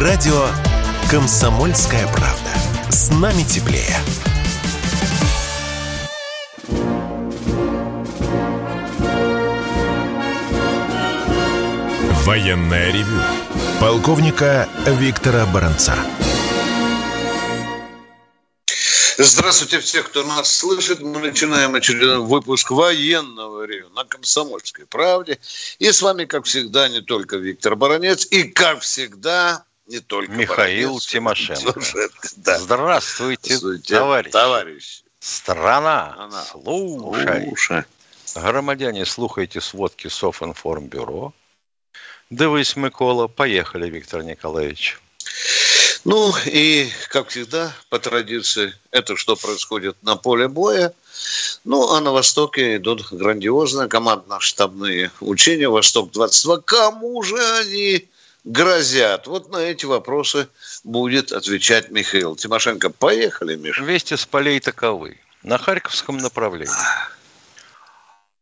Радио «Комсомольская правда». С нами теплее. Военная ревю. Полковника Виктора Баранца. Здравствуйте всех, кто нас слышит. Мы начинаем очередной выпуск военного ревю на Комсомольской правде. И с вами, как всегда, не только Виктор Баранец, и, как всегда, не только Михаил Баранец, Тимошенко. Тимошенко, да. Здравствуйте, Здравствуйте, товарищ. товарищ. Страна, Она. слушай. Слушай. Громадяне, слухайте сводки Софинформбюро. Дивись, Микола. Поехали, Виктор Николаевич. Ну и, как всегда, по традиции, это что происходит на поле боя. Ну, а на Востоке идут грандиозные командно-штабные учения «Восток-22». Кому же они грозят? Вот на эти вопросы будет отвечать Михаил Тимошенко. Поехали, Миша. Вести с полей таковы. На Харьковском направлении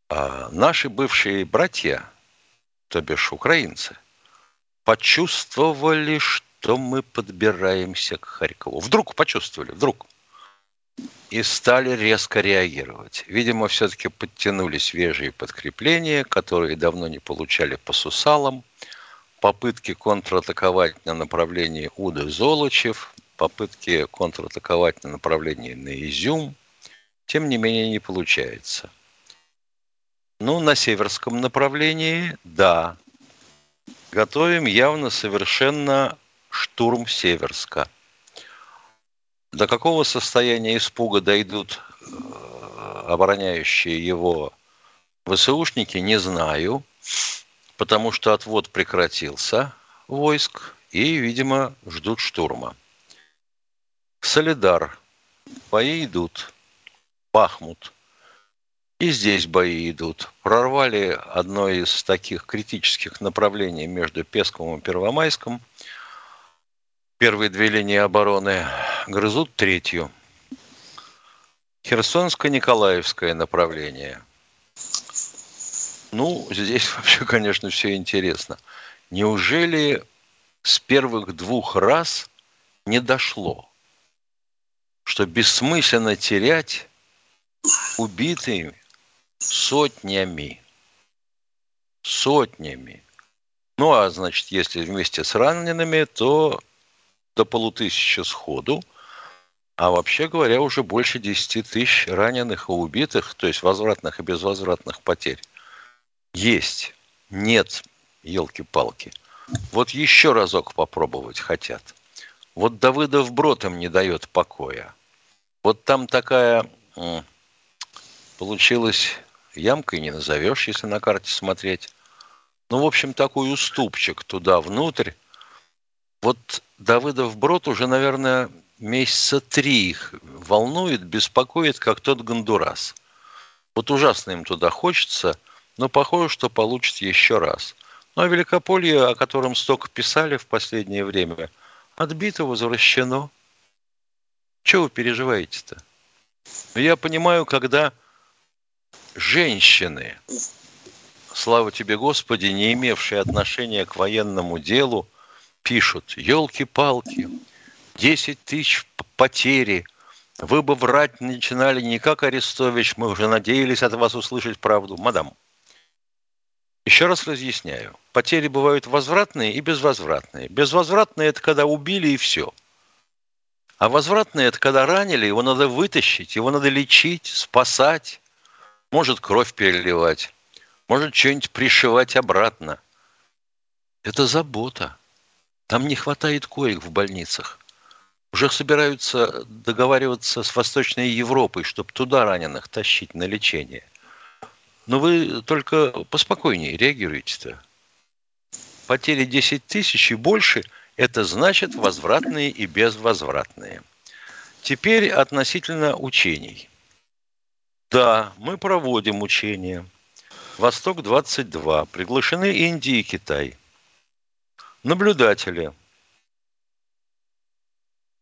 а, наши бывшие братья, то бишь украинцы, почувствовали, что мы подбираемся к Харькову. Вдруг почувствовали, вдруг. И стали резко реагировать. Видимо, все-таки подтянули свежие подкрепления, которые давно не получали по сусалам. Попытки контратаковать на направлении Уды-Золочев, попытки контратаковать на направлении на Изюм. Тем не менее, не получается. Ну, на северском направлении, да, готовим явно совершенно штурм Северска. До какого состояния испуга дойдут э, обороняющие его ВСУшники, не знаю, потому что отвод прекратился войск и, видимо, ждут штурма. Солидар. Бои идут. Бахмут. И здесь бои идут. Прорвали одно из таких критических направлений между Песковым и Первомайском. Первые две линии обороны грызут третью. Херсонско-Николаевское направление. Ну, здесь вообще, конечно, все интересно. Неужели с первых двух раз не дошло, что бессмысленно терять убитыми сотнями. Сотнями. Ну, а значит, если вместе с ранеными, то до полутысячи сходу. А вообще говоря, уже больше 10 тысяч раненых и убитых, то есть возвратных и безвозвратных потерь. Есть. Нет, елки-палки. Вот еще разок попробовать хотят. Вот Давыдов брод им не дает покоя. Вот там такая получилась ямкой не назовешь, если на карте смотреть. Ну, в общем, такой уступчик туда внутрь. Вот Давыдов брод уже, наверное, месяца три их волнует, беспокоит, как тот Гондурас. Вот ужасно им туда хочется, но похоже, что получит еще раз. Ну, а Великополье, о котором столько писали в последнее время, отбито, возвращено. Чего вы переживаете-то? Я понимаю, когда женщины, слава тебе, Господи, не имевшие отношения к военному делу, пишут, елки-палки, 10 тысяч потери, вы бы врать начинали не как Арестович, мы уже надеялись от вас услышать правду. Мадам, еще раз разъясняю. Потери бывают возвратные и безвозвратные. Безвозвратные – это когда убили и все. А возвратные – это когда ранили, его надо вытащить, его надо лечить, спасать, может кровь переливать, может что-нибудь пришивать обратно. Это забота. Там не хватает коек в больницах. Уже собираются договариваться с Восточной Европой, чтобы туда раненых тащить на лечение. Но вы только поспокойнее реагируете-то. Потери 10 тысяч и больше – это значит возвратные и безвозвратные. Теперь относительно учений – да, мы проводим учения. Восток-22. Приглашены Индия и Китай. Наблюдатели.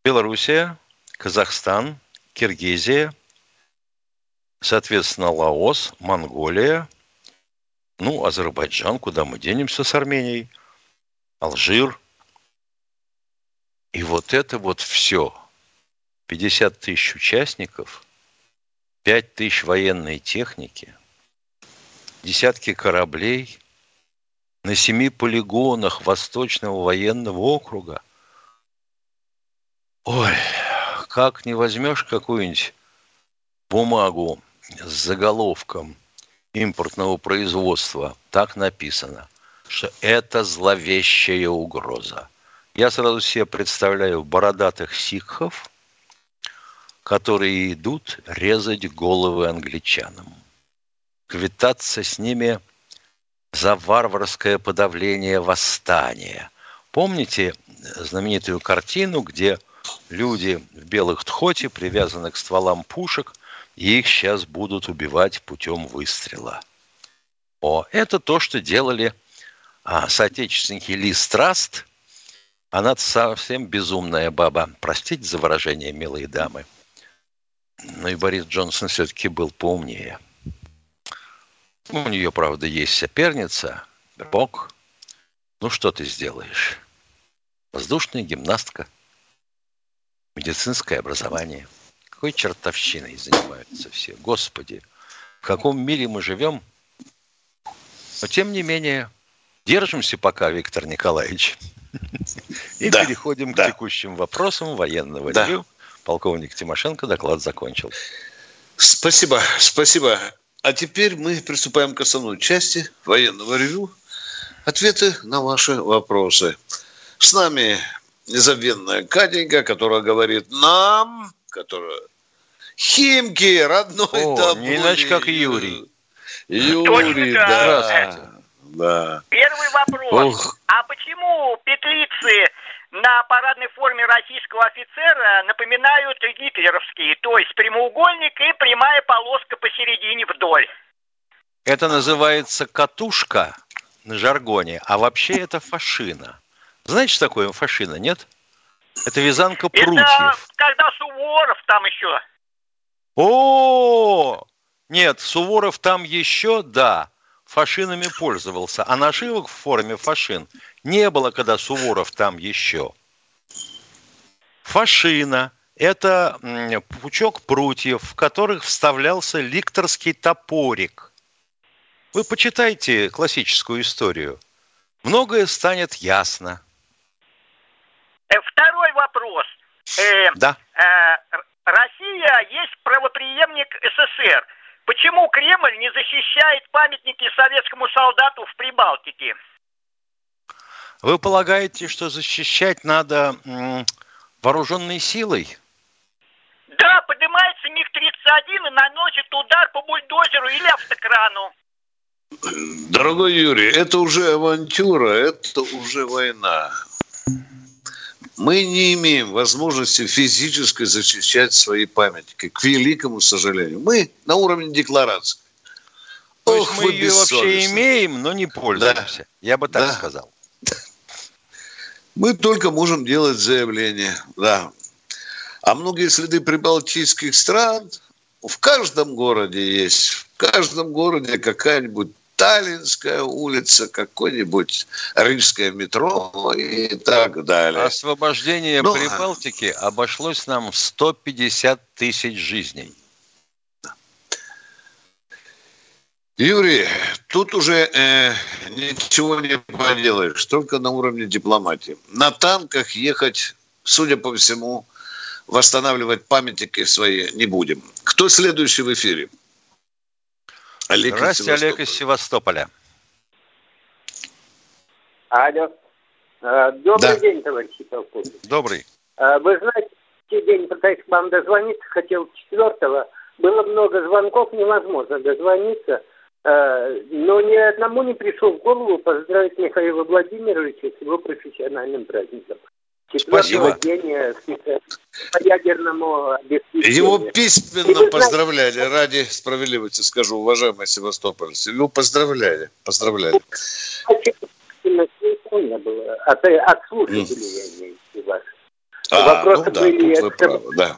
Белоруссия, Казахстан, Киргизия, соответственно, Лаос, Монголия, ну, Азербайджан, куда мы денемся с Арменией, Алжир, И вот это вот все, 50 тысяч участников, 5 тысяч военной техники, десятки кораблей на семи полигонах Восточного военного округа. Ой, как не возьмешь какую-нибудь бумагу с заголовком импортного производства, так написано, что это зловещая угроза. Я сразу себе представляю бородатых сикхов, которые идут резать головы англичанам, квитаться с ними за варварское подавление восстания. Помните знаменитую картину, где люди в белых тхоте привязаны к стволам пушек, их сейчас будут убивать путем выстрела. О, это то, что делали а, соотечественники Ли Страст. Она совсем безумная баба. Простите за выражение, милые дамы. Но и Борис Джонсон все-таки был поумнее. У нее, правда, есть соперница, Бог. Ну, что ты сделаешь? Воздушная гимнастка – медицинское образование. Какой чертовщиной занимаются все. Господи, в каком мире мы живем? Но тем не менее, держимся пока, Виктор Николаевич. И да, переходим да. к текущим вопросам военного да. ревю. Полковник Тимошенко доклад закончил. Спасибо, спасибо. А теперь мы приступаем к основной части военного ревю. Ответы на ваши вопросы. С нами незабвенная Катенька, которая говорит нам, которая Химки, родной О, тобой. не иначе, как Юрий. Юрий, Точно. да. да. Первый вопрос. Ох. А почему петлицы на парадной форме российского офицера напоминают гитлеровские, то есть прямоугольник и прямая полоска посередине вдоль? Это называется катушка на жаргоне, а вообще это фашина. Знаете, что такое фашина, нет? Это вязанка прутьев. Это когда Суворов там еще. О, нет, Суворов там еще, да, фашинами пользовался, а нашивок в форме фашин не было, когда Суворов там еще. Фашина – это пучок прутьев, в которых вставлялся ликторский топорик. Вы почитайте классическую историю. Многое станет ясно. Э, второй вопрос. Э, да. Э, Россия есть правоприемник СССР. Почему Кремль не защищает памятники советскому солдату в Прибалтике? Вы полагаете, что защищать надо вооруженной силой? Да, поднимается МиГ-31 и наносит удар по бульдозеру или автокрану. Дорогой Юрий, это уже авантюра, это уже война мы не имеем возможности физически защищать свои памятники, к великому сожалению. Мы на уровне декларации. То Ох, есть мы ее вообще имеем, но не пользуемся. Да. Я бы так да. сказал. Мы только можем делать заявления, да. А многие следы прибалтийских стран в каждом городе есть. В каждом городе какая-нибудь Таллинская улица, какой-нибудь рижское метро и так далее. Освобождение ну, Прибалтики обошлось нам в 150 тысяч жизней. Юрий, тут уже э, ничего не поделаешь, только на уровне дипломатии. На танках ехать, судя по всему, восстанавливать памятники свои не будем. Кто следующий в эфире? Олег Здравствуйте, из Олег из Севастополя. Алло. А, добрый да. день, товарищи полковник. Добрый. А, вы знаете, день пытаюсь к вам дозвониться, хотел четвертого. Было много звонков, невозможно дозвониться. А, но ни одному не пришло в голову поздравить Михаила Владимировича с его профессиональным праздником. Спасибо. по ядерному Его письменно поздравляли, ради справедливости скажу, уважаемые севастопольцы. Его поздравляли, поздравляли. Не было. От, от слушателей, я имею в виду А, Вопросы ну, да, были, тут вы правы, да.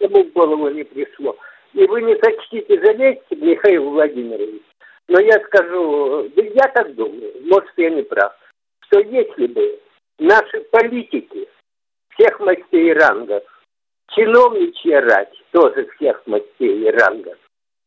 Ему в голову не пришло. И вы не сочтите залезть, Михаил Владимирович, но я скажу, я так думаю, может, я не прав, что если бы наши политики всех мастей рангов, чиновничья рать тоже всех мастей рангов,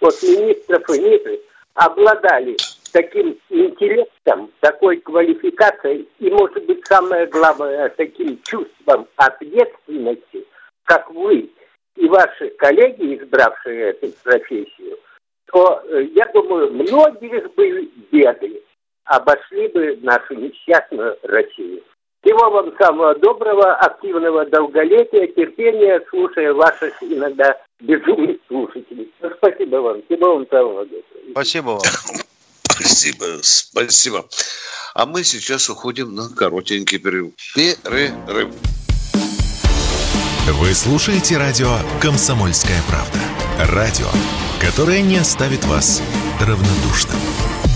от министров и ниже, обладали таким интеллектом, такой квалификацией и, может быть, самое главное, таким чувством ответственности, как вы и ваши коллеги, избравшие эту профессию, то, э, я думаю, многие бы беды обошли бы нашу несчастную Россию. Всего вам самого доброго, активного долголетия, терпения, слушая ваших иногда безумных слушателей. Ну, спасибо вам. Всего вам самого доброго. Спасибо вам. Спасибо, спасибо. А мы сейчас уходим на коротенький перерыв. Перерыв. Вы слушаете радио «Комсомольская правда». Радио, которое не оставит вас равнодушным.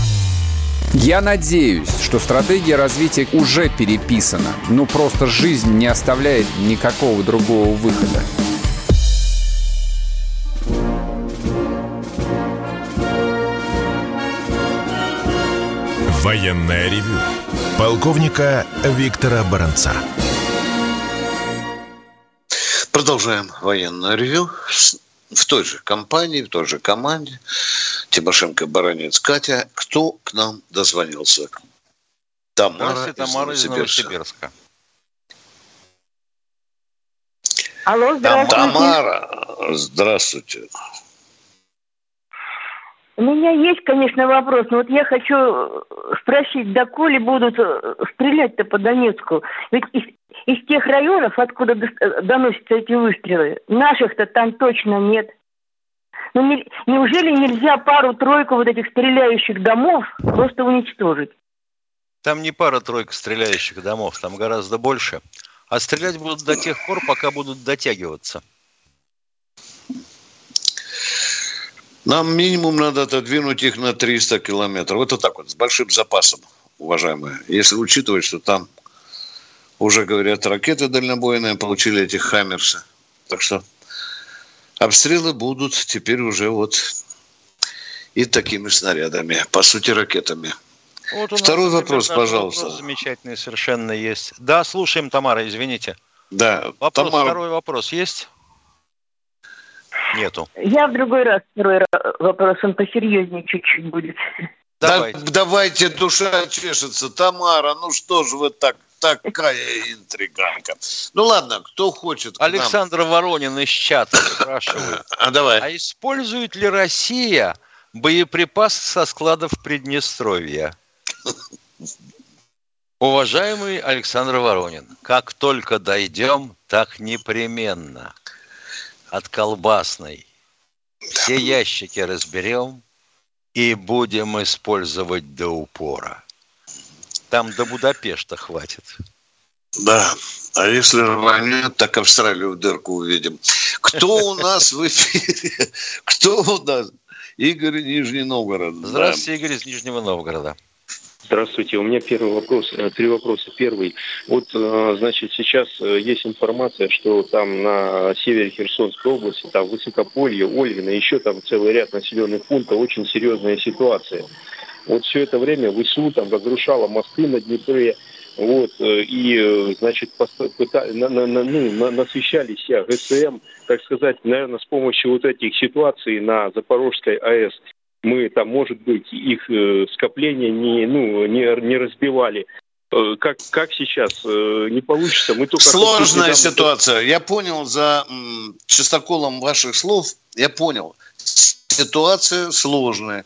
Я надеюсь, что стратегия развития уже переписана. Ну, просто жизнь не оставляет никакого другого выхода. Военная ревю. Полковника Виктора Баранца. Продолжаем военное ревю в той же компании, в той же команде. Тимошенко, Баранец, Катя. Кто к нам дозвонился? Тамара, из, Тамара из Новосибирска. Алло, здравствуйте. Тамара, здравствуйте. У меня есть, конечно, вопрос, но вот я хочу спросить, доколе будут э, стрелять-то по Донецку? Ведь из, тех районов, откуда доносятся эти выстрелы, наших-то там точно нет. Ну, не, неужели нельзя пару-тройку вот этих стреляющих домов просто уничтожить? Там не пара-тройка стреляющих домов, там гораздо больше. А стрелять будут до тех пор, пока будут дотягиваться. Нам минимум надо отодвинуть их на 300 километров. Вот так вот, с большим запасом, уважаемые. Если учитывать, что там уже, говорят, ракеты дальнобойные получили этих «Хаммерсы». Так что обстрелы будут теперь уже вот и такими снарядами, по сути, ракетами. Вот Второй вопрос, пожалуйста. Вопрос замечательный совершенно есть. Да, слушаем, Тамара, извините. Да, вопрос, Тамара... Второй вопрос есть? Нету. Я в другой раз второй вопрос, он посерьезнее чуть-чуть будет. Давайте. Да, давайте, душа чешется. Тамара, ну что же вы так, такая интриганка. Ну ладно, кто хочет. Александр нам... Воронин из чата спрашивает. А давай. А использует ли Россия боеприпас со складов Приднестровья? Уважаемый Александр Воронин, как только дойдем, так непременно от колбасной. Все ящики разберем и будем использовать до упора. Там до Будапешта хватит. Да, а если рванет, так Австралию в дырку увидим. Кто у нас в эфире? Кто у нас? Игорь Нижний Новгород. Здравствуйте, Игорь из Нижнего Новгорода. Здравствуйте. У меня первый вопрос, э, три вопроса. Первый. Вот, э, значит, сейчас э, есть информация, что там на севере Херсонской области, там Высокополье, Ольгино, еще там целый ряд населенных пунктов, очень серьезная ситуация. Вот все это время ВСУ там разрушало мосты на Днепре, вот, и, значит, на, на, на, ну, насыщались я ГСМ, так сказать, наверное, с помощью вот этих ситуаций на Запорожской АЭС мы там, может быть, их э, скопления не, ну, не, не разбивали. Э, как, как сейчас э, не получится? Мы только Сложная недавно... ситуация. Я понял за м, чистоколом ваших слов, я понял. Ситуация сложная.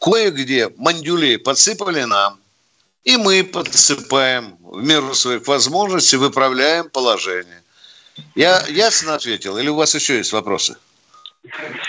Кое-где мандюлей подсыпали нам, и мы подсыпаем в меру своих возможностей, выправляем положение. Я ясно ответил? Или у вас еще есть вопросы?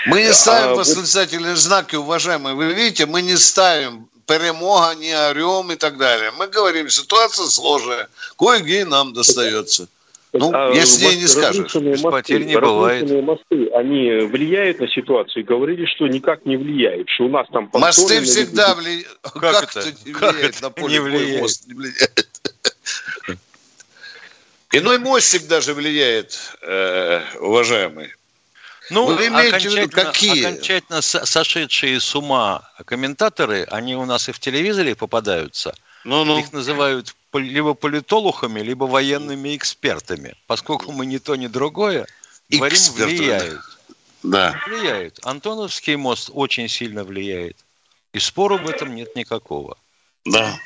Мы не ставим а, восклицательные вот... знаки, уважаемые. Вы видите, мы не ставим перемога, не орем и так далее. Мы говорим, ситуация сложная, кое-где нам достается. Ну, а если не скажешь. Мосты, потерь не бывает. мосты, они влияют на ситуацию? Говорили, что никак не влияют, что у нас там... Мосты всегда влияют. Как, как это? не как влияет это на поле не влияет? мост? Не влияет. Иной мостик даже влияет, э, уважаемый. Ну, Вы имеете в виду какие? Окончательно сошедшие с ума комментаторы, они у нас и в телевизоре попадаются, ну, ну. их называют либо политологами, либо военными экспертами. Поскольку мы ни то, ни другое, говорим, влияют. Да. Влияют. Антоновский мост очень сильно влияет. И спору в этом нет никакого. Да.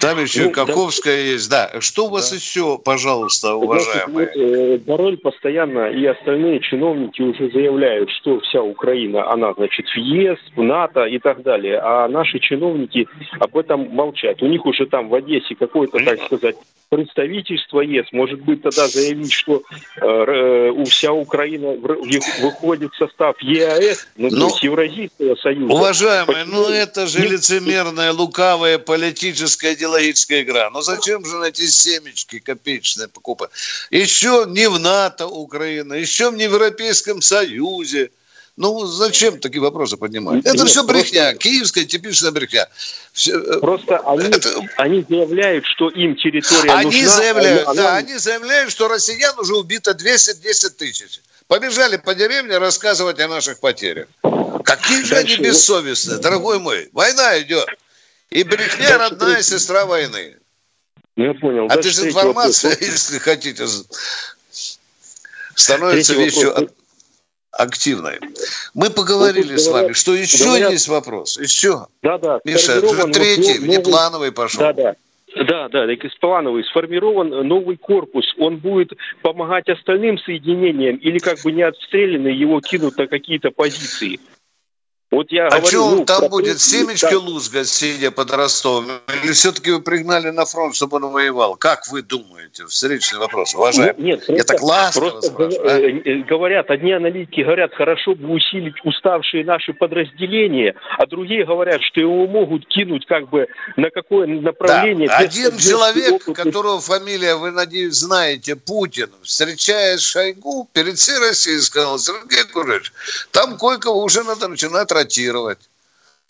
Там еще ну, Каковская да. есть. Да. Что у вас да. еще, пожалуйста, уважаемые? Вот, э, Бароль постоянно и остальные чиновники уже заявляют, что вся Украина, она, значит, в ЕС, в НАТО и так далее. А наши чиновники об этом молчат. У них уже там в Одессе какое-то, так сказать, представительство ЕС. Может быть, тогда заявить, что э, э вся Украина выходит в состав ЕАЭС, ну, ну то есть Евразийского союза. Уважаемые, Почему? ну это же лицемерная, лукавая политическая идеологическая игра. Ну зачем же на эти семечки копеечные покупать? Еще не в НАТО Украина, еще не в Европейском Союзе. Ну, зачем такие вопросы поднимать? Это Нет, все брехня, просто... киевская типичная брехня. Все... Э, просто они, это... они заявляют, что им территория они нужна. Заявляют, она... Да, они заявляют, что россиян уже убито 210 тысяч. Побежали по деревне рассказывать о наших потерях. Какие же они бессовестные, дорогой мой. Война идет. И брехня родная сестра войны. Ну, я понял. А дезинформация, если хотите, становится вещью активной. Мы поговорили с вами, что еще говорят, есть вопрос. Еще. Да, да. Миша, третий, новый, внеплановый пошел. Да, да. Да, да, плановый, сформирован новый корпус. Он будет помогать остальным соединениям или как бы не отстрелянный его кинут на какие-то позиции. Вот я а говорю, что он ну, там будет семечки да. лузгать, сидя под Ростовом? Или все-таки вы пригнали на фронт, чтобы он воевал? Как вы думаете? Встречный вопрос, уважаемый. Ну, нет, я так ласково просто спрашиваю. А? Э, э, говорят, одни аналитики говорят, хорошо бы усилить уставшие наши подразделения, а другие говорят, что его могут кинуть как бы на какое направление. Да. Один человек, опыт. которого фамилия, вы, надеюсь, знаете, Путин, встречаясь Шойгу, перед всей Россией сказал, Сергей Курович, там кое-кого уже надо начинать ротировать.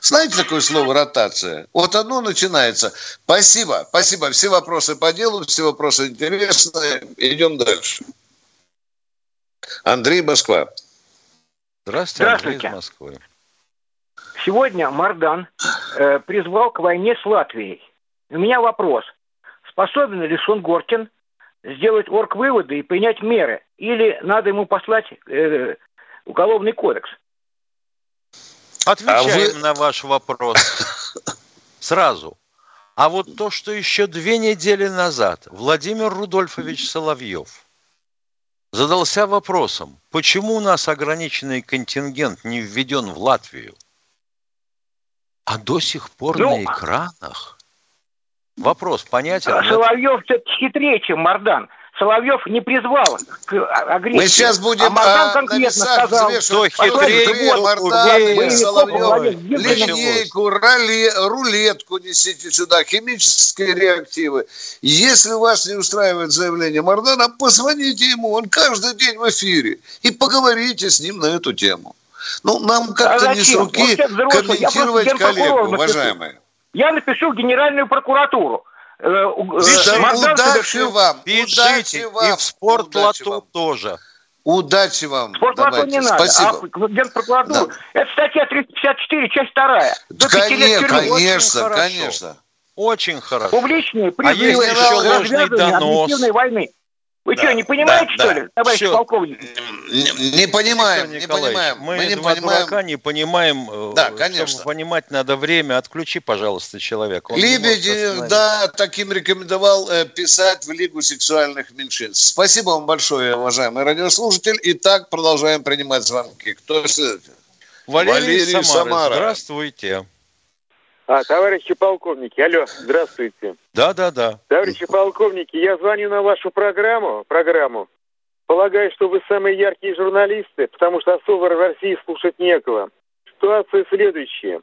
Знаете такое слово ротация? Вот оно начинается. Спасибо, спасибо. Все вопросы по делу, все вопросы интересные. Идем дальше. Андрей Москва. Здравствуйте, Здравствуйте. Андрей из Москвы. Сегодня Мардан э, призвал к войне с Латвией. У меня вопрос. Способен ли Шон Горкин сделать орг-выводы и принять меры? Или надо ему послать э, уголовный кодекс? Отвечаем а вы... на ваш вопрос сразу. А вот то, что еще две недели назад Владимир Рудольфович Соловьев задался вопросом, почему у нас ограниченный контингент не введен в Латвию, а до сих пор ну, на экранах. Вопрос понятен? Соловьев все-таки хитрее, чем Мардан. Соловьев не призвал к агрессии. Мы сейчас будем а Мардан а, конкретно сказал, что хитрее, Мардан, Соловьев, линейку, роли, рулетку несите сюда, химические реактивы. Если вас не устраивает заявление Мардана, позвоните ему, он каждый день в эфире, и поговорите с ним на эту тему. Ну, нам как-то а не с руки комментировать коллегу, уважаемые. Я напишу в Генеральную прокуратуру. Удачи вам. Пишите, удачи и в спортлоту тоже. Удачи вам. Спортлоту не надо. Спасибо. А Генпрокуратуру. Да. Это статья 354, часть 2. До конечно, конечно, конечно. Очень хорошо. Публичные призывы а еще ложный донос. войны. Вы да, что, не понимаете, да, что да. ли, товарищ Все. полковник? Не, не понимаем, не понимаем. Мы, мы не два понимаем. дурака не понимаем. Э, да, конечно. Чтобы понимать надо время. Отключи, пожалуйста, человека. Лебедь, да, таким рекомендовал э, писать в Лигу сексуальных меньшинств. Спасибо вам большое, уважаемый радиослушатель. Итак, продолжаем принимать звонки. Кто следует? Валерий, Валерий Самара. Самара. Здравствуйте. А, товарищи полковники, алло, здравствуйте. Да, да, да. Товарищи полковники, я звоню на вашу программу, программу. Полагаю, что вы самые яркие журналисты, потому что особо в России слушать некого. Ситуация следующая.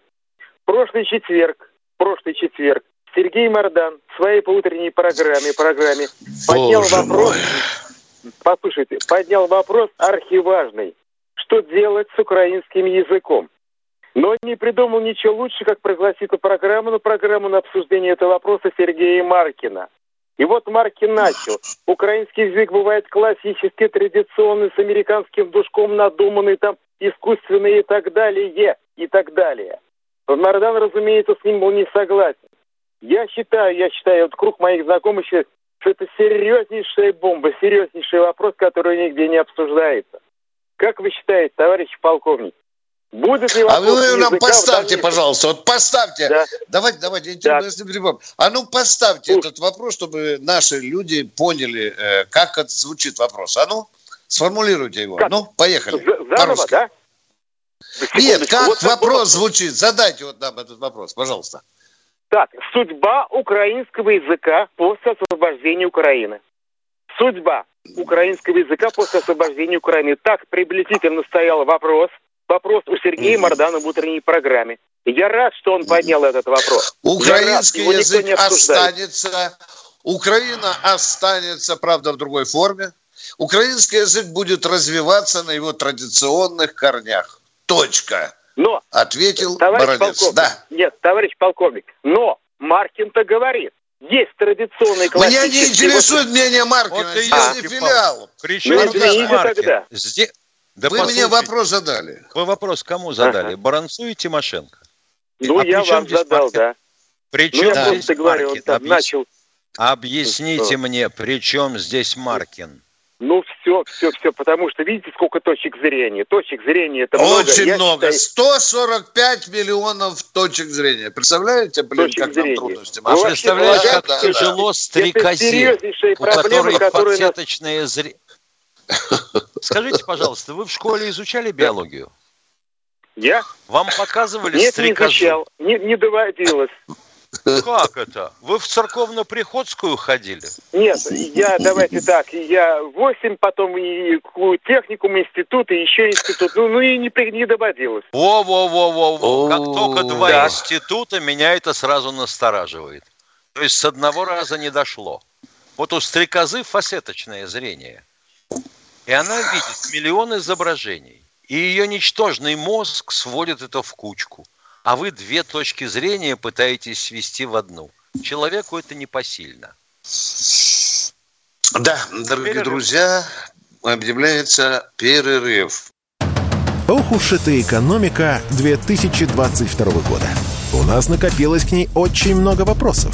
Прошлый четверг, прошлый четверг, Сергей Мордан в своей поутренней программе, программе поднял Боже вопрос, мой. послушайте, поднял вопрос архиважный. Что делать с украинским языком? Но не придумал ничего лучше, как пригласить эту программу на программу на обсуждение этого вопроса Сергея Маркина. И вот Маркин начал. Украинский язык бывает классический, традиционный, с американским душком надуманный, там, искусственный и так далее, и так далее. Мардан, разумеется, с ним был не согласен. Я считаю, я считаю, вот круг моих знакомых считает, что это серьезнейшая бомба, серьезнейший вопрос, который нигде не обсуждается. Как вы считаете, товарищ полковник, будет ли А вы нам поставьте, пожалуйста, вот поставьте. Да. Давайте, давайте, да. А ну поставьте Слушай. этот вопрос, чтобы наши люди поняли, э, как это звучит вопрос. А ну, сформулируйте его. Как? Ну, поехали. Заново, да? Нет, как вот вопрос звучит? Задайте вот нам этот вопрос, пожалуйста. Так, судьба украинского языка после освобождения Украины. Судьба украинского языка после освобождения Украины. Так приблизительно стоял вопрос. Вопрос у Сергея Мордана в утренней программе. Я рад, что он поднял этот вопрос. Украинский рад, язык останется. Украина останется, правда, в другой форме. Украинский язык будет развиваться на его традиционных корнях. Точка. Но, ответил Бородец. Да. Нет, товарищ полковник, но Маркин-то говорит, есть традиционный классический... Меня не интересует мнение Маркина, вот здесь а, не филиал. Причем ну, здесь Маркин? Тогда. Здесь... Да Вы мне вопрос задали. Вы вопрос кому задали? Ага. Баранцу и Тимошенко? Ну, а я вам задал, да. Причем ну, я здесь говорю, Маркин? Он там Объяс... начал... Объясните что? мне, при чем здесь Маркин? Ну, все, все, все, потому что видите, сколько точек зрения. Точек зрения это Очень много. много. Считаю... 145 миллионов точек зрения. Представляете, блин, точек как зрения. нам трудности? А представляете, как да, тяжело да. стрекозе, у которой фасеточное нас... зрение. Скажите, пожалуйста, вы в школе изучали биологию? Я? Вам показывали Нет, стрекозу? не изучал, не, не доводилось. Как это? Вы в церковно-приходскую ходили? Нет, я, давайте так, я 8, потом и техникум, институт, и еще институт. Ну, ну и не, не доводилось. Во-во-во-во. Как только два да. института, меня это сразу настораживает. То есть с одного раза не дошло. Вот у стрекозы фасеточное зрение. И она видит миллион изображений. И ее ничтожный мозг сводит это в кучку – а вы две точки зрения пытаетесь свести в одну. Человеку это непосильно. Да, дорогие перерыв. друзья, объявляется перерыв. Ох уж эта экономика 2022 года. У нас накопилось к ней очень много вопросов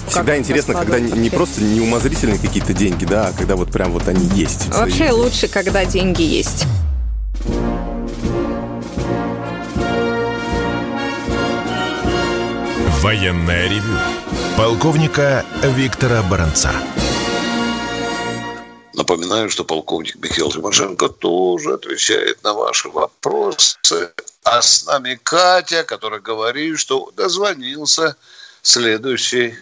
Всегда интересно, когда не просто не умозрительные какие-то деньги, да, а когда вот прям вот они есть. Вообще и... лучше, когда деньги есть. Военная ревю. Полковника Виктора Баранца. Напоминаю, что полковник Михаил Тимошенко тоже отвечает на ваши вопросы. А с нами Катя, которая говорит, что дозвонился следующий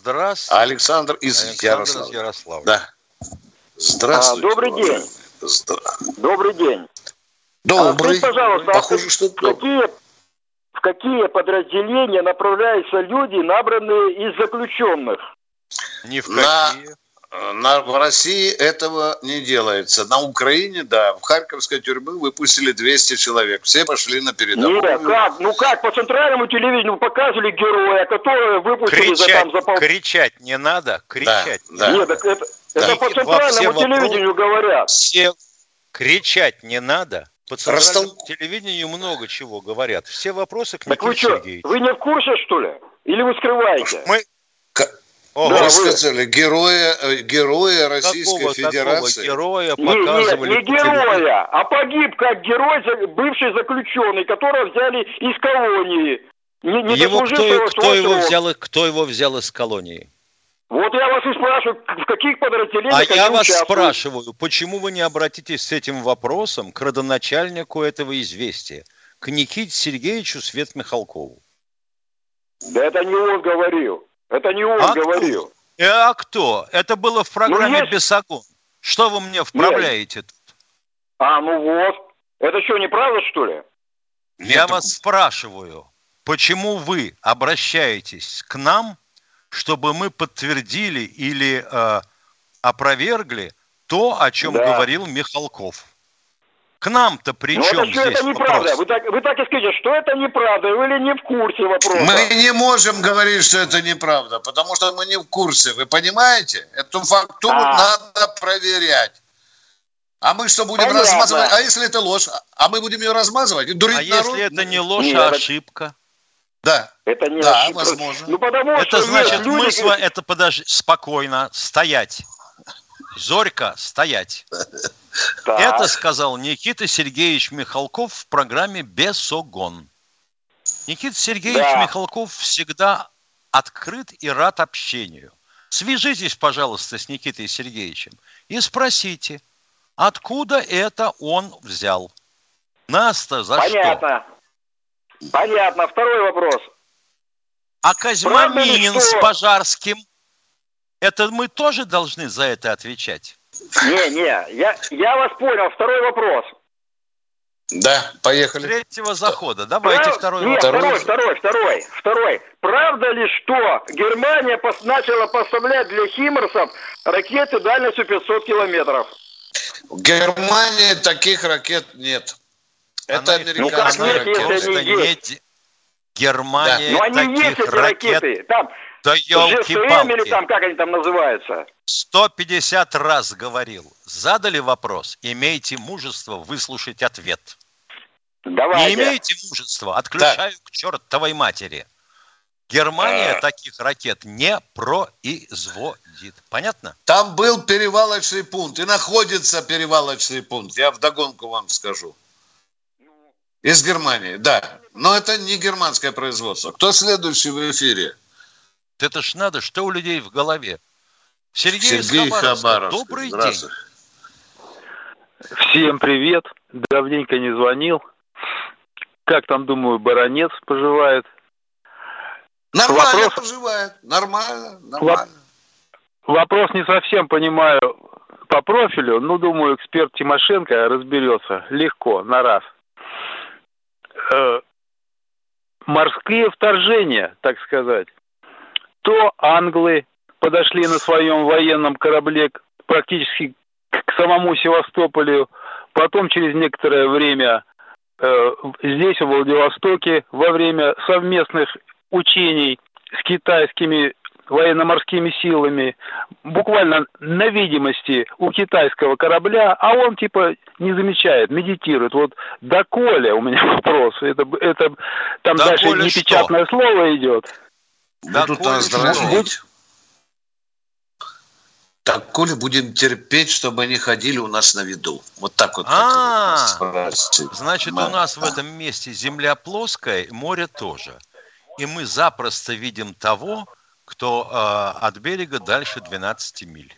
Здравствуйте. Александр из Александр Ярославля. Из Ярославля. Да. Здравствуйте. А, добрый день. Здра... Добрый день. Добрый. А, пожалуйста, Похоже, а что в какие, в какие подразделения направляются люди, набранные из заключенных? Ни в какие. На на, в России этого не делается. На Украине, да, в Харьковской тюрьме выпустили 200 человек. Все пошли на передовую. Нет, как? Ну как? По центральному телевидению показывали героя, который выпустили кричать, за, там, за пол... Кричать не надо, кричать. Да, да. Нет, так это, да. это по центральному телевидению вопрос... говорят. Все кричать не надо. По центральному Ростов... телевидению много чего говорят. Все вопросы к Никите Сергеевичу. Вы не в курсе, что ли? Или вы скрываете? Мы, Ого, да, вы сказали, героя, э, героя Российской какого, Федерации. Какого героя показывали? Нет, не героя, а погиб как герой, бывший заключенный, которого взяли из колонии. Не, не его, кто, кто, его взял, кто его взял из колонии? Вот я вас и спрашиваю, в каких подразделениях А я вас участвуют? спрашиваю, почему вы не обратитесь с этим вопросом к родоначальнику этого известия, к Никите Сергеевичу Свет Михалкову? Да это не он говорил. Это не он а говорил. Кто? Э, а кто? Это было в программе ну, есть... «Бесогон». Что вы мне вправляете тут? А, ну вот. Это что, неправда, что ли? Я Нет. вас спрашиваю, почему вы обращаетесь к нам чтобы мы подтвердили или э, опровергли то, о чем Да. говорил Михалков. К нам-то при Ну, это что здесь это неправда. вопрос? Вы так, вы так и скажите, что это неправда, вы или не в курсе вопроса. Мы не можем говорить, что это неправда, потому что мы не в курсе. Вы понимаете? Эту фактуру А. надо проверять. А мы что, будем Понятно. размазывать? А если это ложь? А мы будем ее размазывать? Дурить А народ? если это не ложь, Нет, а ошибка? Да. Это не Да, ошибка. возможно. Ну, потому Это что значит, люди, мы с вами... Это подожди, спокойно, стоять. Зорька, стоять. Так. Это сказал Никита Сергеевич Михалков в программе «Бесогон». Никита Сергеевич Да. Михалков всегда открыт и рад общению. Свяжитесь, пожалуйста, с Никитой Сергеевичем и спросите, откуда это он взял. Нас-то за что? Понятно. Понятно. Второй вопрос. А Правда ли, Козьманинин что- с Пожарским, это мы тоже должны за это отвечать? Не, не, я, я вас понял. Второй вопрос. Да, поехали. Третьего захода. Давайте Прав- второй Нет, вопрос. второй, второй, второй, второй. Правда ли, что Германия пос- начала поставлять для Химмерсов ракеты дальностью 500 километров? В Германии таких ракет нет. Это Она их- Ну как американские нет, если ракеты. Они есть? не- Германия Но они есть, таких эти ракет, ракеты. Там да ЖСМ или елки-палки, там, как они там называются? 150 раз говорил. Задали вопрос, имейте мужество выслушать ответ. Давайте. Не имеете мужества, отключаю к чертовой матери. Германия А. таких ракет не производит. Понятно? Там был перевалочный пункт, и находится перевалочный пункт. Я вдогонку вам скажу. Из Германии, да. Но это не германское производство. Кто следующий в эфире? Это ж надо, что у людей в голове. Сергей, Сергей. Хабаровский. Добрый день. Всем привет. Давненько не звонил. Как там, думаю, баронец поживает? Нормально Вопрос- поживает. Нормально, нормально. Вопрос не совсем понимаю по профилю. Ну, думаю, эксперт Тимошенко разберется легко, на раз. Э, морские вторжения, так сказать. То англы подошли на своем военном корабле практически к самому Севастополю, потом через некоторое время э, здесь, в Владивостоке, во время совместных учений с китайскими военно-морскими силами, буквально на видимости у китайского корабля, а он типа не замечает, медитирует. Вот доколе у меня вопрос, это, это там дальше Доколе непечатное слово идет. Будут Коля, нас. Так, Коля, будем терпеть, чтобы они ходили у нас на виду. Вот так вот. А, спросить. Значит, у нас в этом месте земля плоская, море тоже. И мы запросто видим того, кто э, от берега дальше 12 миль.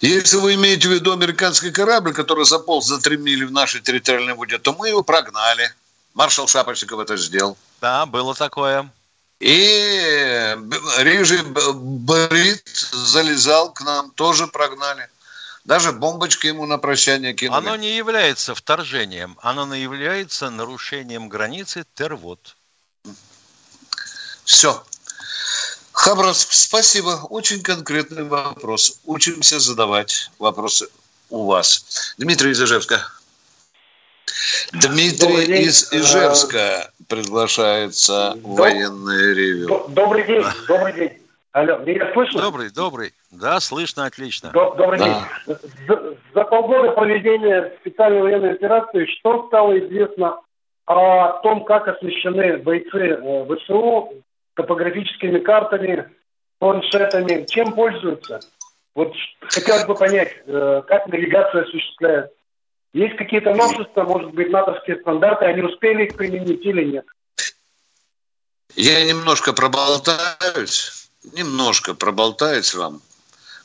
Если вы имеете в виду американский корабль, который заполз за три мили в нашей территориальной воде, то мы его прогнали. Маршал Шапочников это сделал. Да, было такое. И рыжий б- брит залезал к нам, тоже прогнали. Даже бомбочки ему на прощание кинули. Оно не является вторжением, оно не является нарушением границы Тервод. Все. Хабаровск, спасибо. Очень конкретный вопрос. Учимся задавать вопросы у вас. Дмитрий из Ижевска. Дмитрий день. из Ижевска приглашается в военное ревю. Добрый день, добрый день. Алло, меня слышно? Добрый, добрый. Да, слышно, отлично. До- Добрый Да. день. За, за полгода проведения специальной военной операции что стало известно о том, как освещены бойцы э, ВСУ топографическими картами, планшетами, чем пользуются? Вот хотелось бы понять, э, как навигация осуществляется. Есть какие-то новшества, может быть, натовские стандарты, они успели их применить или нет? Я немножко проболтаюсь, немножко проболтаюсь вам.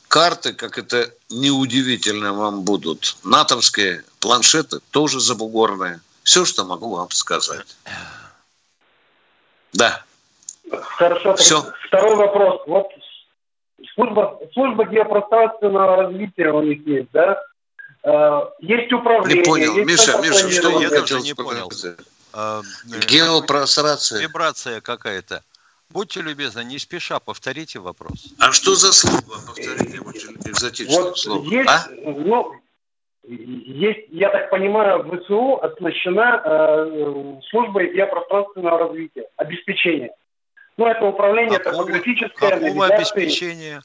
Карты, как это неудивительно вам будут, натовские планшеты тоже забугорные. Все, что могу вам сказать. Да. Хорошо. Всё. Второй вопрос. Вот служба, служба геопространственного развития у них есть, да? Э, Есть управление. Не понял. есть Миша, Миша, что Я хотел не понял. спросить? Э, Геопросрация. Вибрация какая-то. Будьте любезны, не спеша, повторите вопрос. А что за слово? Повторите, очень экзотическое Вот слово. есть, А? ну, есть, я так понимаю, ВСУ оснащена э, службой геопространственного развития, обеспечения. Ну, это управление топографическое, Какого навигация. обеспечения?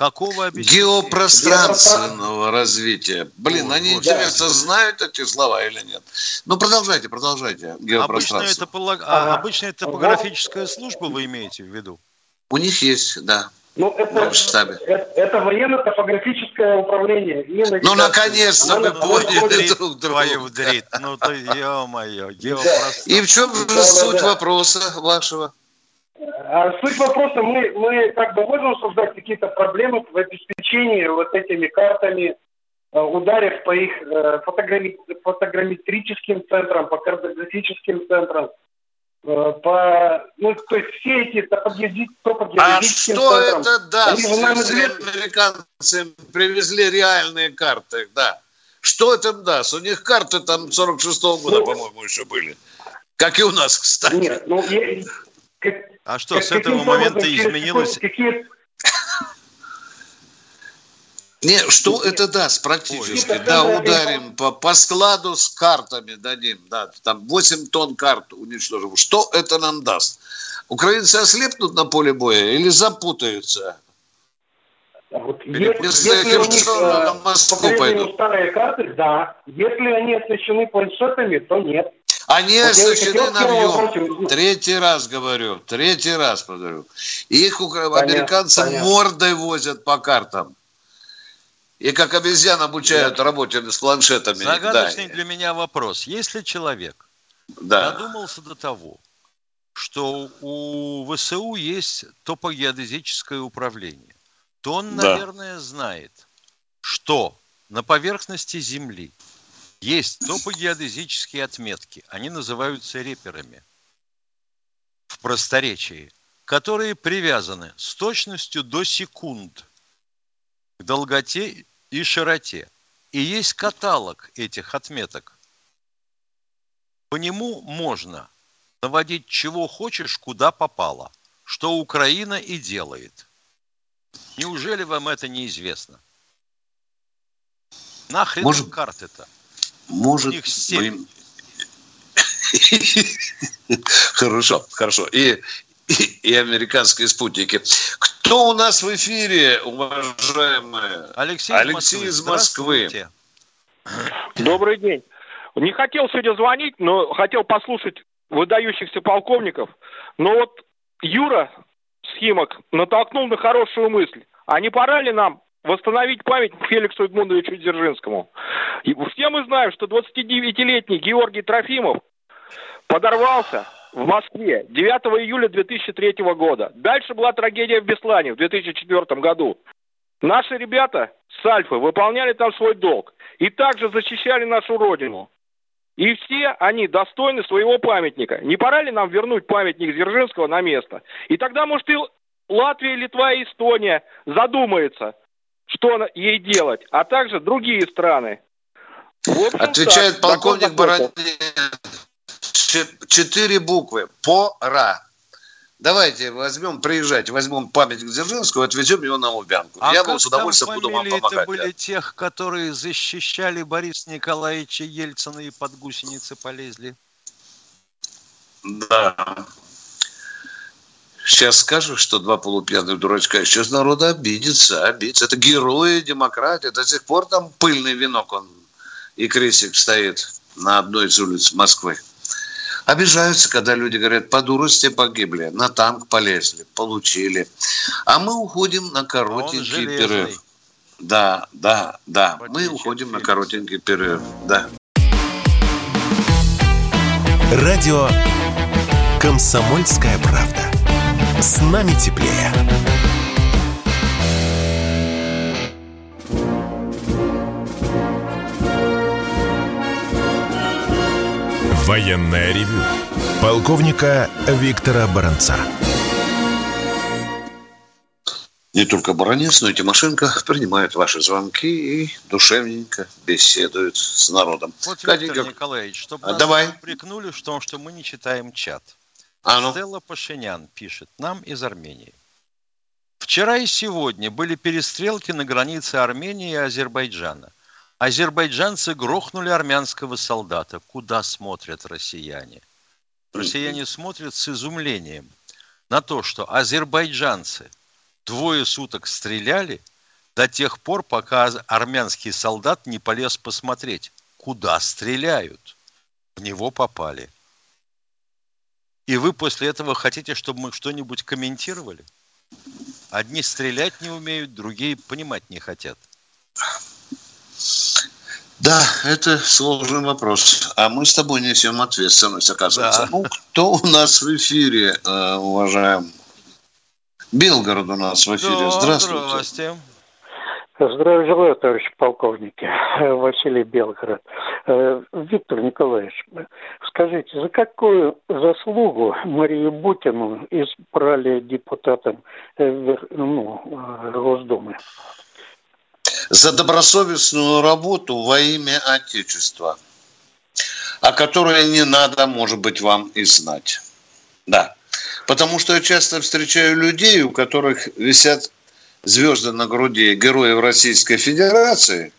Какого обеспечения? Геопространственного развития. Блин, они господи. интересно знают эти слова или нет? Ну, продолжайте, продолжайте. Обычно Геопространство. это, полаг- а, обычная топографическая служба вы имеете в виду? У них есть, да. Ну, это, В штабе. это, это военно-топографическое управление. Ну, наконец-то мы поняли друг друга. Твою вдрит. Ну, то ё-моё, И в чем же суть да. вопроса вашего? А суть вопроса, мы, мы как бы можем создать какие-то проблемы в обеспечении вот этими картами, э, ударив по их э, фотограмми- фотограмметрическим центрам, по картографическим центрам, э, по, ну, то есть все эти топогеоди- А топогеодезическим что центрам. это даст, Они нам известны. американцы привезли реальные карты? Да. Что это даст? У них карты там 46-го года, Ну, по-моему, еще были. Как и у нас, кстати. Нет, ну, я- А что, как- с этого момента образом, через изменилось? Какие, Не, что это даст практически? Ой. Да, ударим по, по складу с картами дадим. Да, там 8 тонн карт уничтожим. Что это нам даст? Украинцы ослепнут на поле боя или запутаются? Вот Если если, если у них э, пойдут. старые карты, да. Если они оснащены планшетами, то нет. Они Вот оснащены вопросе- Третий раз говорю, третий раз говорю. Их американцы понятно. мордой возят по картам. И как обезьян обучают работе с планшетами. Загадочный для меня вопрос. Если человек Да. додумался до того, что у ВСУ есть топогеодезическое управление, то он, Да. наверное, знает, что на поверхности Земли есть топогеодезические отметки. Они называются реперами в просторечии, которые привязаны с точностью до секунд к долготе и широте. И есть каталог этих отметок. По нему можно наводить чего хочешь, куда попало, что Украина и делает. Неужели вам это неизвестно? Нахрен Может- карты-то? Может быть. Хорошо, хорошо. И, и, и американские спутники. Кто у нас в эфире, уважаемые? Алексей, Алексей из Москвы. Здравствуйте. Добрый день. Не хотел сегодня звонить, но хотел послушать выдающихся полковников. Но вот Юра Схимок натолкнул на хорошую мысль. А не пора ли нам восстановить память Феликсу Эдмундовичу Дзержинскому? И все мы знаем, что 29-летний Георгий Трофимов подорвался в Москве 9 июля 2003 года. Дальше была трагедия в Беслане в 2004 году. Наши ребята с Альфы выполняли там свой долг и также защищали нашу родину. И все они достойны своего памятника. Не пора ли нам вернуть памятник Дзержинского на место? И тогда, может, и Латвия, Литва и Эстония задумаются, что ей делать, а также другие страны. Общем, Отвечает так, полковник. Баранец. Четыре буквы. Пора. Давайте возьмем, приезжайте, возьмем памятник Дзержинского, отвезем его на Лубянку. А Я вам с удовольствием буду вам помогать. были тех, которые защищали Бориса Николаевича Ельцина и под гусеницы полезли? Да. Сейчас скажу, что два полупьяных дурачка. Сейчас народ обидится, обидится. Это герои демократии. До сих пор там пыльный венок он и крестик стоит на одной из улиц Москвы. Обижаются, когда люди говорят, по дурости погибли, на танк полезли, получили. А мы уходим на коротенький перерыв. Да, да, да. Мы уходим на коротенький перерыв. Да. Радио «Комсомольская правда». С нами теплее. Военное ревю. Полковника Виктора Баранца. Не только Баранец, но и Тимошенко принимают ваши звонки и душевненько беседуют с народом. Вот, Катенька, Виктор Николаевич, чтобы А, нас давай. не упрекнули в том, что мы не читаем чат. А ну? Стелла Пашинян пишет нам из Армении. Вчера и сегодня были перестрелки на границе Армении и Азербайджана. Азербайджанцы грохнули армянского солдата. Куда смотрят россияне? Россияне смотрят с изумлением на то, что азербайджанцы двое суток стреляли до тех пор, пока армянский солдат не полез посмотреть, куда стреляют. В него попали. И вы после этого хотите, чтобы мы что-нибудь комментировали? Одни стрелять не умеют, другие понимать не хотят. Да, это сложный вопрос. А мы с тобой несем ответственность, оказывается. Да. Ну, кто у нас в эфире, э, уважаем? Белгород у нас в эфире. Да, здравствуйте. Здравствуйте. Здравия желаю, товарищ полковники. Василий Белгород. Э, Виктор Николаевич, скажите, за какую заслугу Марию Бутину избрали депутатом э, ну, э, Госдумы? За добросовестную работу во имя Отечества, о которой не надо, может быть, вам и знать. Да. Потому что я часто встречаю людей, у которых висят звезды на груди героев Российской Федерации,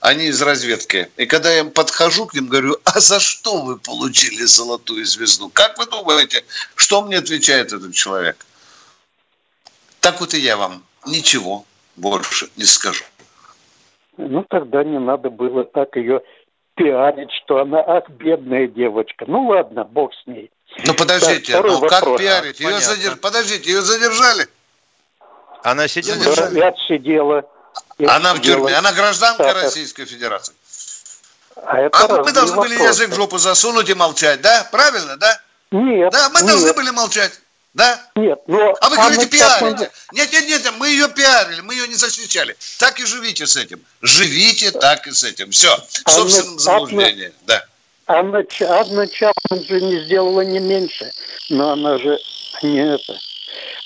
они из разведки. И когда я подхожу к ним, говорю, а за что вы получили золотую звезду? Как вы думаете, что мне отвечает этот человек? Так вот и я вам ничего больше не скажу. Ну, тогда не надо было так ее пиарить, что она, ах, бедная девочка. Ну, ладно, бог с ней. Ну, подождите, так, ну вопрос. как пиарить? Ее задерж... Подождите, ее задержали? Она сидела? Отсидела. Я она сидела. в тюрьме. Она гражданка так. Российской Федерации. А, это а мы должны были язык в жопу засунуть и молчать, да? Правильно, да? Нет. Да, мы нет. должны были молчать. Да? Нет, но... А вы говорите, пиарите. Нет, нет, нет, мы ее пиарили, мы ее не защищали. Так и живите с этим. Живите так и с этим. Все, в собственном заблуждении. Да. Анна, Анна Чапман же не сделала не меньше, но она же не это.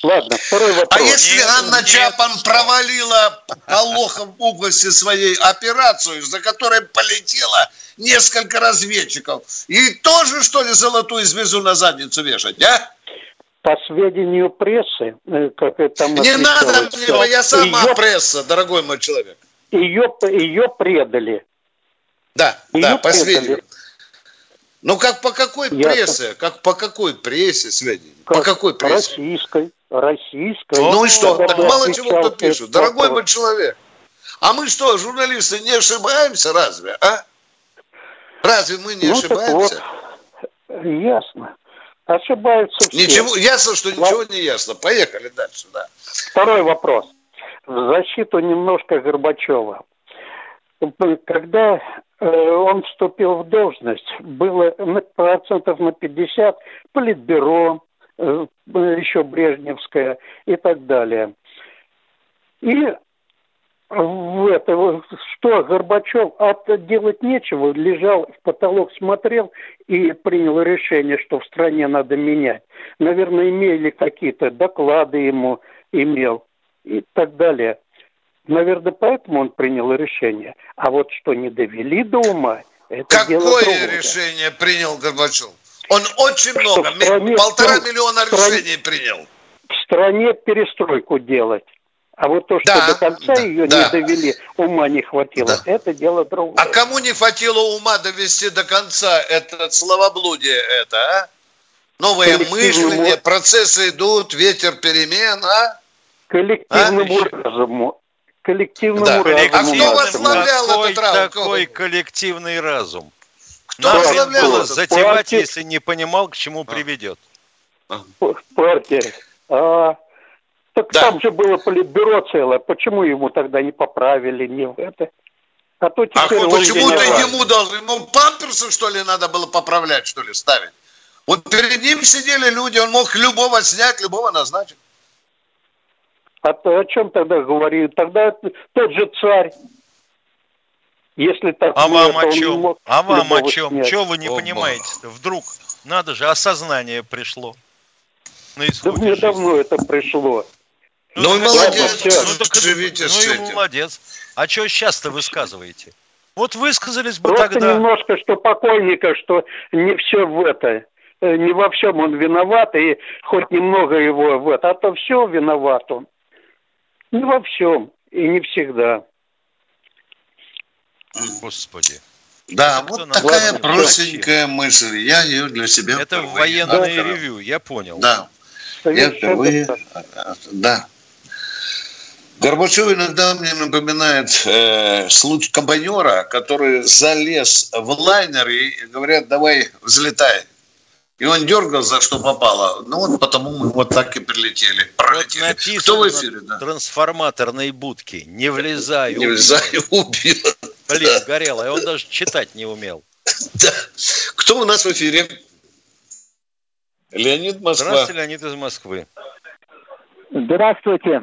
Ладно, второй вопрос. А если нет, Анна нет. Чапан провалила по в области своей операцию, за которой полетело несколько разведчиков, и тоже, что ли, золотую звезду на задницу вешать, а? По сведению прессы, э, как это Не надо мне, моя сама ее, пресса, дорогой мой человек. Ее, ее предали. Да, ее да, по сведению. Ну как по какой Ясно. прессе? Как по какой прессе сведения? Как по какой прессе? Российской. Российской. Ну и что? Так мало чего кто пишет. Дорогой мой человек. А мы что, журналисты, не ошибаемся разве, а? Разве мы не ну, ошибаемся? Вот, ясно. Ошибаются все. Ничего, ясно, что ничего не ясно. Поехали дальше, да. Второй вопрос. В защиту немножко Горбачева. Когда он вступил в должность, было процентов на 50 политбюро, э, еще Брежневская и так далее. И в это, что Горбачев от делать нечего, лежал в потолок, смотрел и принял решение, что в стране надо менять. Наверное, имели какие-то доклады ему, имел и так далее. Наверное, поэтому он принял решение. А вот что не довели до ума, это Какое дело другое. решение принял Горбачев? Он очень что много, стране, полтора миллиона стране, решений принял. В стране перестройку делать. А вот то, что да, до конца да, ее да. не довели, ума не хватило, да. это дело другое. А кому не хватило ума довести до конца это словоблудие это, а? Новое мышление, процессы идут, ветер перемен, а? Коллективному а? разуму коллективному да. разуму. А кто возглавлял какой этот разум? Такой коллективный разум. Кто Надо возглавлял было затевать, партия... если не понимал, к чему а. приведет. Партия. А, так да. там же было политбюро целое. Почему ему тогда не поправили, не в это? А то теперь а почему-то ему должны, ему памперсы, что ли, надо было поправлять, что ли, ставить? Вот перед ним сидели люди, он мог любого снять, любого назначить. А то о чем тогда говорили? Тогда тот же царь. Если так а вам о чем? А вам о чем? Чего вы не понимаете Вдруг надо же, осознание пришло. На да мне жизни. давно это пришло. Ну, ну молодец, ну, так, живите ну, с этим. молодец. А что сейчас-то высказываете? Вот высказались бы Просто тогда... немножко, что покойника, что не все в это э, не во всем он виноват, и хоть немного его вот, а то все виноват он. Не во всем и не всегда. Господи. Да, вот такая простенькая мысль. Я ее для себя Это впервые военное ревью, я понял. Да. Я впервые... Да. Горбачев иногда мне напоминает э, случай компаньора, который залез в лайнер и говорят, давай взлетай. И он дергал за что попало. Ну вот потому мы вот так и прилетели. Пролетели. Написано Кто в эфире? Да. трансформаторной будке. Не влезай. Не убью». влезай, убил. Блин, горело. И он даже читать не умел. Кто у нас в эфире? Леонид Москва. Здравствуйте, Леонид из Москвы. Здравствуйте.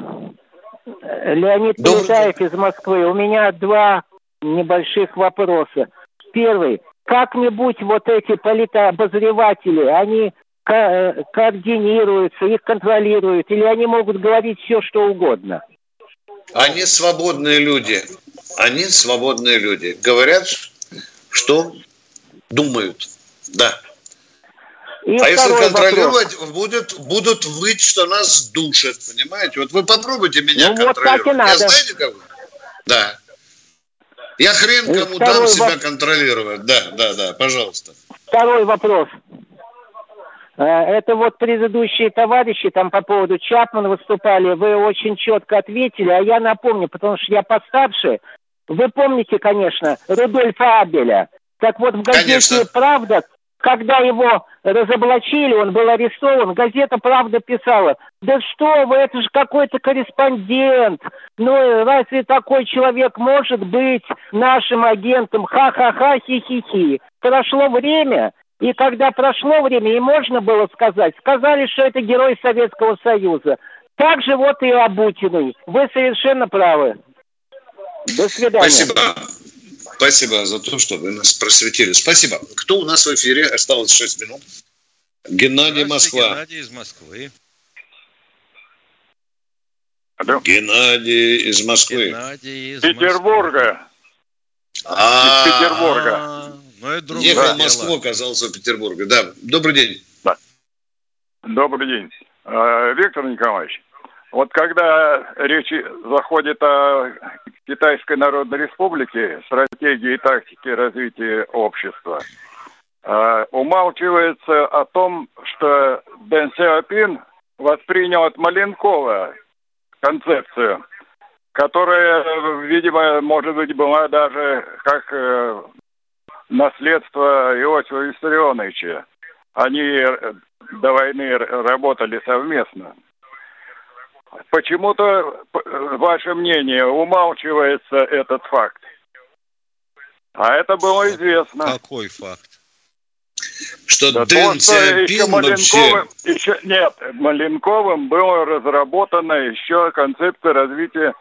Леонид Добрый Полетаев из Москвы. У меня два небольших вопроса. Первый. Как-нибудь вот эти политообозреватели, они ко- э, координируются, их контролируют, или они могут говорить все, что угодно? Они свободные люди. Они свободные люди. Говорят, что думают. Да. И а если контролировать, будет, будут выть, что нас душат, понимаете? Вот вы попробуйте меня Ну, вот так и контролировать. надо. Я знаете как? Да. Я хрен И кому дам себя воп- контролировать. Да, да, да, пожалуйста. Второй вопрос. Э, Это вот предыдущие товарищи там по поводу Чапмана выступали, вы очень четко ответили, а я напомню, потому что я постарше. Вы помните, конечно, Рудольфа Абеля. Так вот, в газете Конечно. «Правда», когда его разоблачили, он был арестован, газета «Правда» писала, да что вы, это же какой-то корреспондент. Ну, разве такой человек может быть нашим агентом? Ха-ха-ха, хи-хи-хи. Прошло время, и когда прошло время, и можно было сказать, сказали, что это герой Советского Союза. Так же вот и о. Вы совершенно правы. До свидания. Спасибо. Спасибо за то, что вы нас просветили. Спасибо. Кто у нас в эфире? Осталось 6 минут. Геннадий Москва. Геннадий из Москвы. Геннадий из Москвы. Геннадий из Петербурга. А, Из Петербурга. Ну, это другое Ехал в. Москву, оказался в Петербурге. Да, добрый день. Добрый день. Э, Виктор Николаевич, вот когда речь заходит о Китайской Народной Республике, стратегии и тактике развития общества, э, умалчивается о том, что Дэн Сяопин воспринял от Маленкова концепцию, которая, видимо, может быть, была даже как э, наследство Иосифа Виссарионовича. Они до войны работали совместно. Почему-то, э, ваше мнение, умалчивается этот факт. А это было известно. Какой факт? Что Да Дэн то, Сяопин вообще... Еще, нет, Маленковым была разработана еще концепция развития,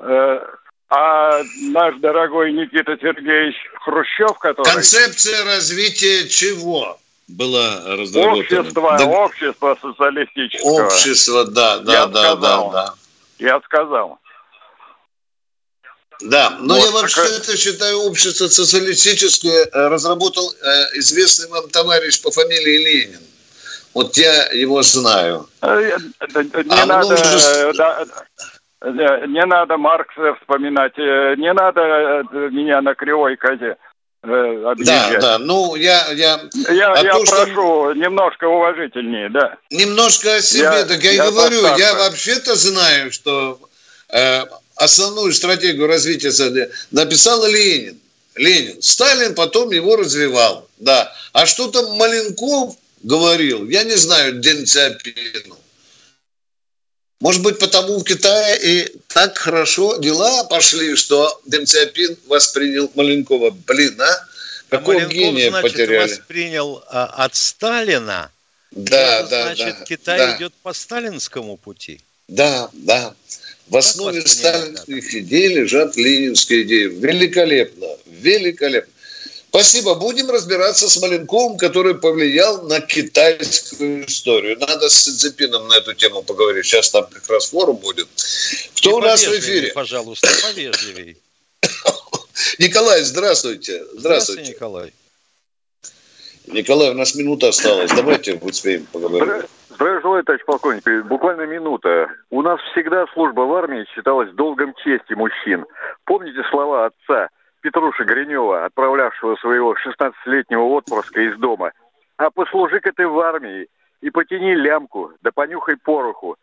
э, а наш дорогой Никита Сергеевич Хрущев, который... Концепция развития чего была разработана? Общество, Да, общество социалистического. Общество, да, да, Я да, сказал. да, да. Я сказал. Да, но Вот я вообще такая- это считаю общество социалистическое э, разработал э, известный вам товарищ по фамилии Ленин. Вот я его знаю. Э, э, Не А надо, множество- да, не надо Маркса вспоминать, не надо меня на кривой козе э, Да, да, ну я, я, Я, а я то, что- прошу немножко уважительнее, да. Немножко о себе, Я- так я, и я говорю, постарше. я вообще-то знаю, что э, основную стратегию развития написал Ленин. Ленин. Сталин потом его развивал, да. А что там Маленков говорил, я не знаю, Дэн Сяопину. Может быть, потому в Китае и так хорошо дела пошли, что Дэн Сяопин воспринял Маленкова. Блин, а? Какого Маленков, гения значит, потеряли. воспринял а, от Сталина. Да, Это да, значит, да, Китай да. идет по сталинскому пути. Да, да. В основе сталинских идей лежат ленинские идеи. Великолепно, великолепно. Спасибо. Будем разбираться с Маленковым, который повлиял на китайскую историю. Надо с Цзепином на эту тему поговорить. Сейчас там как раз форум будет. Кто И у нас в эфире? Пожалуйста, повежливей. Николай, здравствуйте. Здравствуйте. Николай. Николай, у нас минута осталась. Давайте успеем поговорить. Здравия желаю, товарищ полковник. Буквально минута. У нас всегда служба в армии считалась долгом чести мужчин. Помните слова отца Петруши Гринева, отправлявшего своего 16-летнего отпрыска из дома? А послужи-ка ты в армии и потяни лямку, да понюхай пороху.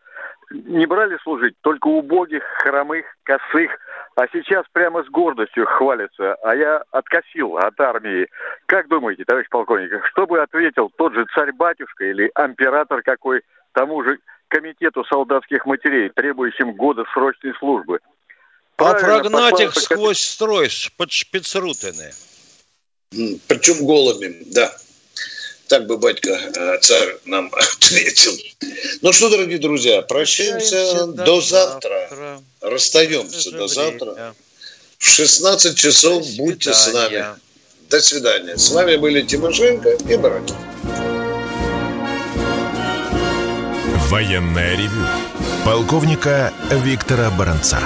Не брали служить только убогих, хромых, косых, а сейчас прямо с гордостью хвалятся, а я откосил от армии. Как думаете, товарищ полковник, что бы ответил тот же царь-батюшка или император какой тому же комитету солдатских матерей, требующим года срочной службы? А прогнать их сквозь строй под шпицрутены. Причем голыми, да. Так бы батька э, царь нам ответил. Ну что, дорогие друзья, прощаемся до, до завтра. завтра. Расстаемся до завтра. Время. В 16 часов будьте с нами. До свидания. С вами были Тимошенко и Баранин. Военная ревю. Полковника Виктора Баранца.